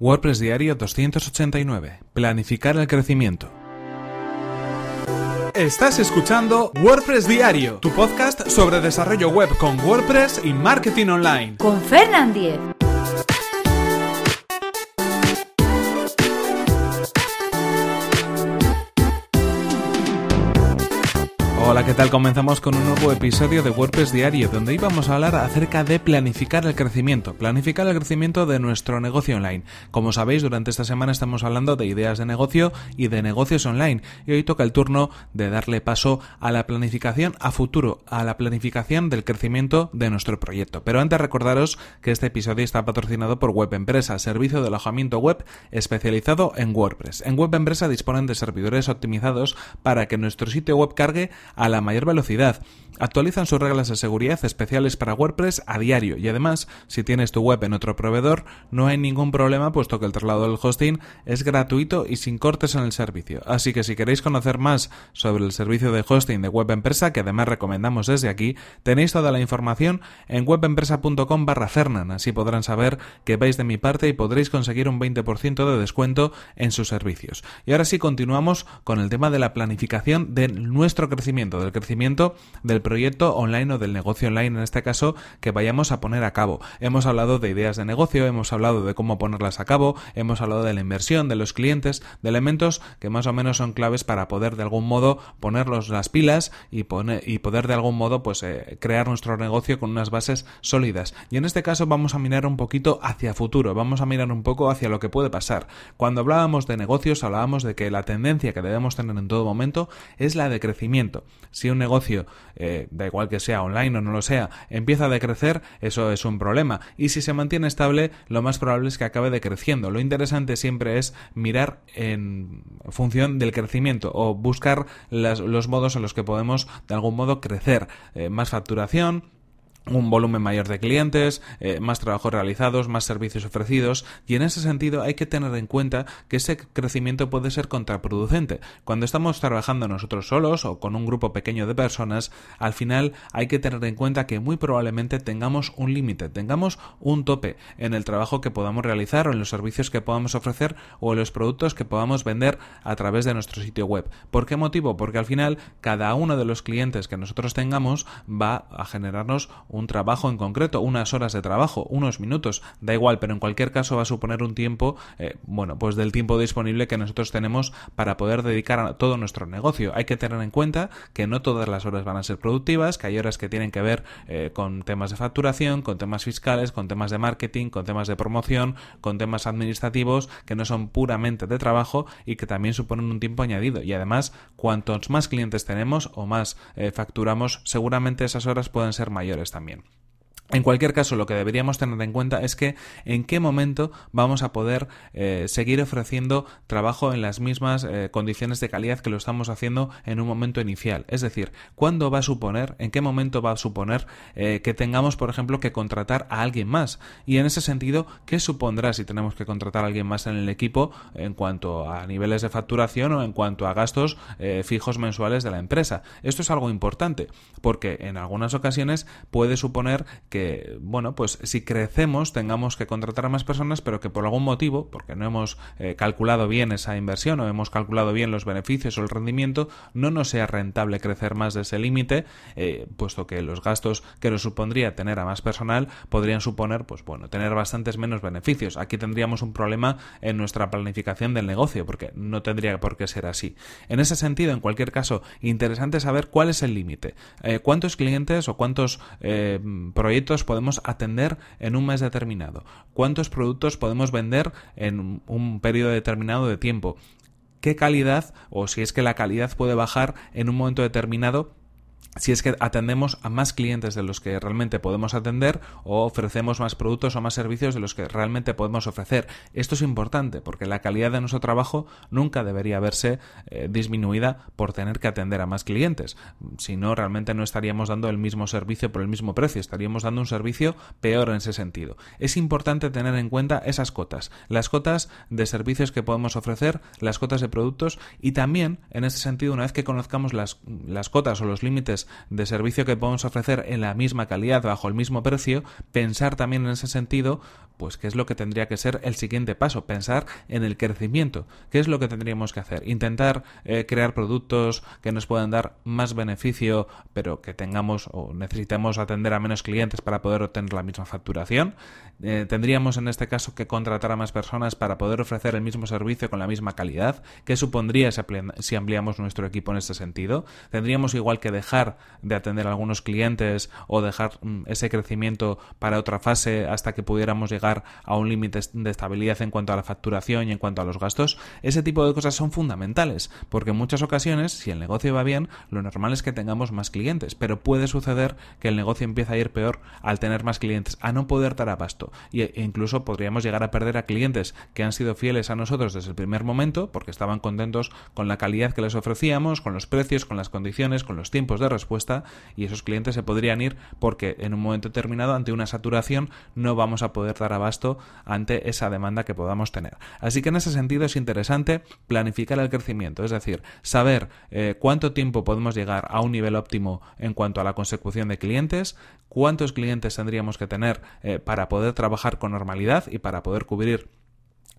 WordPress Diario 289. Planificar el crecimiento. Estás escuchando WordPress Diario, tu podcast sobre desarrollo web con WordPress y marketing online. Con Fernand Diez. ¿Qué tal? Comenzamos con un nuevo episodio de WordPress Diario, donde íbamos a hablar acerca de planificar el crecimiento, planificar el crecimiento de nuestro negocio online. Como sabéis, durante esta semana estamos hablando de ideas de negocio y de negocios online, y hoy toca el turno de darle paso a la planificación a futuro, a la planificación del crecimiento de nuestro proyecto. Pero antes recordaros que este episodio está patrocinado por Web Empresa, servicio de alojamiento web especializado en WordPress. En Web Empresa disponen de servidores optimizados para que nuestro sitio web cargue a la mayor velocidad. Actualizan sus reglas de seguridad especiales para WordPress a diario y además, si tienes tu web en otro proveedor, no hay ningún problema puesto que el traslado del hosting es gratuito y sin cortes en el servicio. Así que si queréis conocer más sobre el servicio de hosting de Web Empresa, que además recomendamos desde aquí, tenéis toda la información en webempresa.com barra Fernan. Así podrán saber que vais de mi parte y podréis conseguir un 20% de descuento en sus servicios. Y ahora sí continuamos con el tema de la planificación de nuestro crecimiento del crecimiento del proyecto online o del negocio online en este caso que vayamos a poner a cabo. Hemos hablado de ideas de negocio, hemos hablado de cómo ponerlas a cabo, hemos hablado de la inversión, de los clientes, de elementos que más o menos son claves para poder de algún modo ponerlos las pilas y, poner, y poder de algún modo pues eh, crear nuestro negocio con unas bases sólidas. Y en este caso vamos a mirar un poquito hacia futuro, vamos a mirar un poco hacia lo que puede pasar. Cuando hablábamos de negocios hablábamos de que la tendencia que debemos tener en todo momento es la de crecimiento. Si un negocio, eh, da igual que sea online o no lo sea, empieza a decrecer, eso es un problema. Y si se mantiene estable, lo más probable es que acabe decreciendo. Lo interesante siempre es mirar en función del crecimiento o buscar los modos en los que podemos de algún modo crecer. Eh, más facturación, un volumen mayor de clientes, eh, más trabajos realizados, más servicios ofrecidos y en ese sentido hay que tener en cuenta que ese crecimiento puede ser contraproducente. Cuando estamos trabajando nosotros solos o con un grupo pequeño de personas, al final hay que tener en cuenta que muy probablemente tengamos un límite, tengamos un tope en el trabajo que podamos realizar o en los servicios que podamos ofrecer o en los productos que podamos vender a través de nuestro sitio web. ¿Por qué motivo? Porque al final cada uno de los clientes que nosotros tengamos va a generarnos un un trabajo en concreto, unas horas de trabajo, unos minutos, da igual, pero en cualquier caso va a suponer un tiempo, eh, bueno, pues del tiempo disponible que nosotros tenemos para poder dedicar a todo nuestro negocio. Hay que tener en cuenta que no todas las horas van a ser productivas, que hay horas que tienen que ver eh, con temas de facturación, con temas fiscales, con temas de marketing, con temas de promoción, con temas administrativos que no son puramente de trabajo y que también suponen un tiempo añadido. Y además, cuantos más clientes tenemos o más eh, facturamos, seguramente esas horas pueden ser mayores también. también. En cualquier caso, lo que deberíamos tener en cuenta es que en qué momento vamos a poder eh, seguir ofreciendo trabajo en las mismas eh, condiciones de calidad que lo estamos haciendo en un momento inicial. Es decir, ¿cuándo va a suponer, en qué momento va a suponer eh, que tengamos, por ejemplo, que contratar a alguien más? Y en ese sentido, ¿qué supondrá si tenemos que contratar a alguien más en el equipo en cuanto a niveles de facturación o en cuanto a gastos fijos mensuales de la empresa? Esto es algo importante porque en algunas ocasiones puede suponer que bueno, pues si crecemos tengamos que contratar a más personas, pero que por algún motivo, porque no hemos eh, calculado bien esa inversión o hemos calculado bien los beneficios o el rendimiento, no nos sea rentable crecer más de ese límite, eh, puesto que los gastos que nos supondría tener a más personal podrían suponer, pues bueno, tener bastantes menos beneficios. Aquí tendríamos un problema en nuestra planificación del negocio, porque no tendría por qué ser así. En ese sentido, en cualquier caso, interesante saber cuál es el límite, eh, cuántos clientes o cuántos proyectos podemos atender en un mes determinado, cuántos productos podemos vender en un periodo determinado de tiempo, qué calidad o si es que la calidad puede bajar en un momento determinado si es que atendemos a más clientes de los que realmente podemos atender o ofrecemos más productos o más servicios de los que realmente podemos ofrecer. Esto es importante porque la calidad de nuestro trabajo nunca debería verse eh, disminuida por tener que atender a más clientes. Si no, realmente no estaríamos dando el mismo servicio por el mismo precio, estaríamos dando un servicio peor en ese sentido. Es importante tener en cuenta esas cotas, las cotas de servicios que podemos ofrecer, las cotas de productos y también, en ese sentido, una vez que conozcamos las, las cotas o los límites de servicio que podemos ofrecer en la misma calidad, bajo el mismo precio, pensar también en ese sentido, pues qué es lo que tendría que ser el siguiente paso, pensar en el crecimiento, qué es lo que tendríamos que hacer, intentar eh, crear productos que nos puedan dar más beneficio, pero que tengamos o necesitemos atender a menos clientes para poder obtener la misma facturación. Eh, tendríamos en este caso que contratar a más personas para poder ofrecer el mismo servicio con la misma calidad. ¿Qué supondría si ampliamos nuestro equipo en este sentido? Tendríamos igual que dejar de atender algunos clientes o dejar mm, ese crecimiento para otra fase hasta que pudiéramos llegar a un límite de estabilidad en cuanto a la facturación y en cuanto a los gastos, ese tipo de cosas son fundamentales, porque en muchas ocasiones, si el negocio va bien, lo normal es que tengamos más clientes, pero puede suceder que el negocio empiece a ir peor al tener más clientes, a no poder dar abasto, e incluso podríamos llegar a perder a clientes que han sido fieles a nosotros desde el primer momento, porque estaban contentos con la calidad que les ofrecíamos, con los precios, con las condiciones, con los tiempos de respuesta, y esos clientes se podrían ir porque en un momento determinado, ante una saturación, no vamos a poder dar abasto ante esa demanda que podamos tener. Así que en ese sentido es interesante planificar el crecimiento, es decir, saber eh, cuánto tiempo podemos llegar a un nivel óptimo en cuanto a la consecución de clientes, cuántos clientes tendríamos que tener eh, para poder trabajar con normalidad y para poder cubrir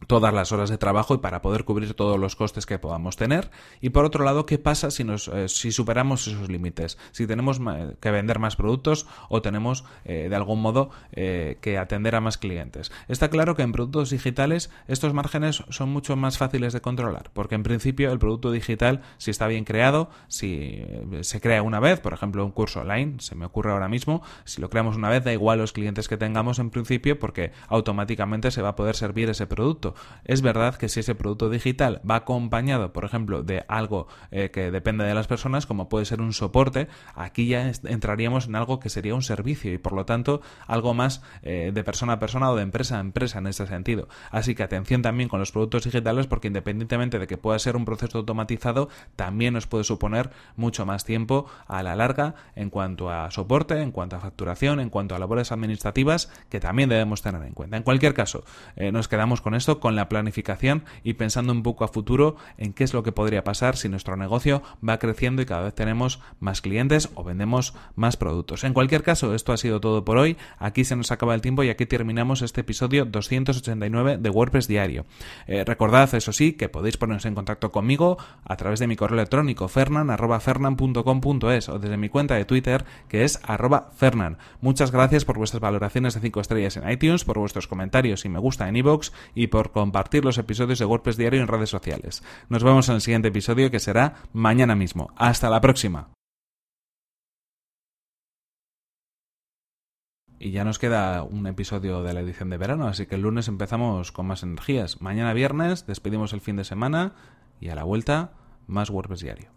todas las horas de trabajo y para poder cubrir todos los costes que podamos tener. Y por otro lado qué pasa si nos eh, si superamos esos límites si tenemos que vender más productos o tenemos eh, de algún modo eh, que atender a más clientes. Está claro que en productos digitales estos márgenes son mucho más fáciles de controlar porque en principio el producto digital si está bien creado si se crea una vez por ejemplo un curso online se me ocurre ahora mismo si lo creamos una vez da igual los clientes que tengamos en principio porque automáticamente se va a poder servir ese producto es verdad que si ese producto digital va acompañado, por ejemplo, de algo eh, que depende de las personas, como puede ser un soporte, aquí ya entraríamos en algo que sería un servicio y por lo tanto algo más eh, de persona a persona o de empresa a empresa en ese sentido. Así que atención también con los productos digitales porque independientemente de que pueda ser un proceso automatizado, también nos puede suponer mucho más tiempo a la larga en cuanto a soporte, en cuanto a facturación, en cuanto a labores administrativas que también debemos tener en cuenta. En cualquier caso, eh, nos quedamos con esto con la planificación y pensando un poco a futuro en qué es lo que podría pasar si nuestro negocio va creciendo y cada vez tenemos más clientes o vendemos más productos. En cualquier caso, esto ha sido todo por hoy. Aquí se nos acaba el tiempo y aquí terminamos este episodio 289 de WordPress Diario. Eh, recordad, eso sí, que podéis poneros en contacto conmigo a través de mi correo electrónico fernan.fernan.com.es o desde mi cuenta de Twitter que es arroba fernan. Muchas gracias por vuestras valoraciones de 5 estrellas en iTunes, por vuestros comentarios y me gusta en iVoox y compartir los episodios de WordPress Diario en redes sociales. Nos vemos en el siguiente episodio que será mañana mismo. Hasta la próxima. Y ya nos queda un episodio de la edición de verano, así que el lunes empezamos con más energías. Mañana viernes despedimos el fin de semana y a la vuelta más WordPress Diario.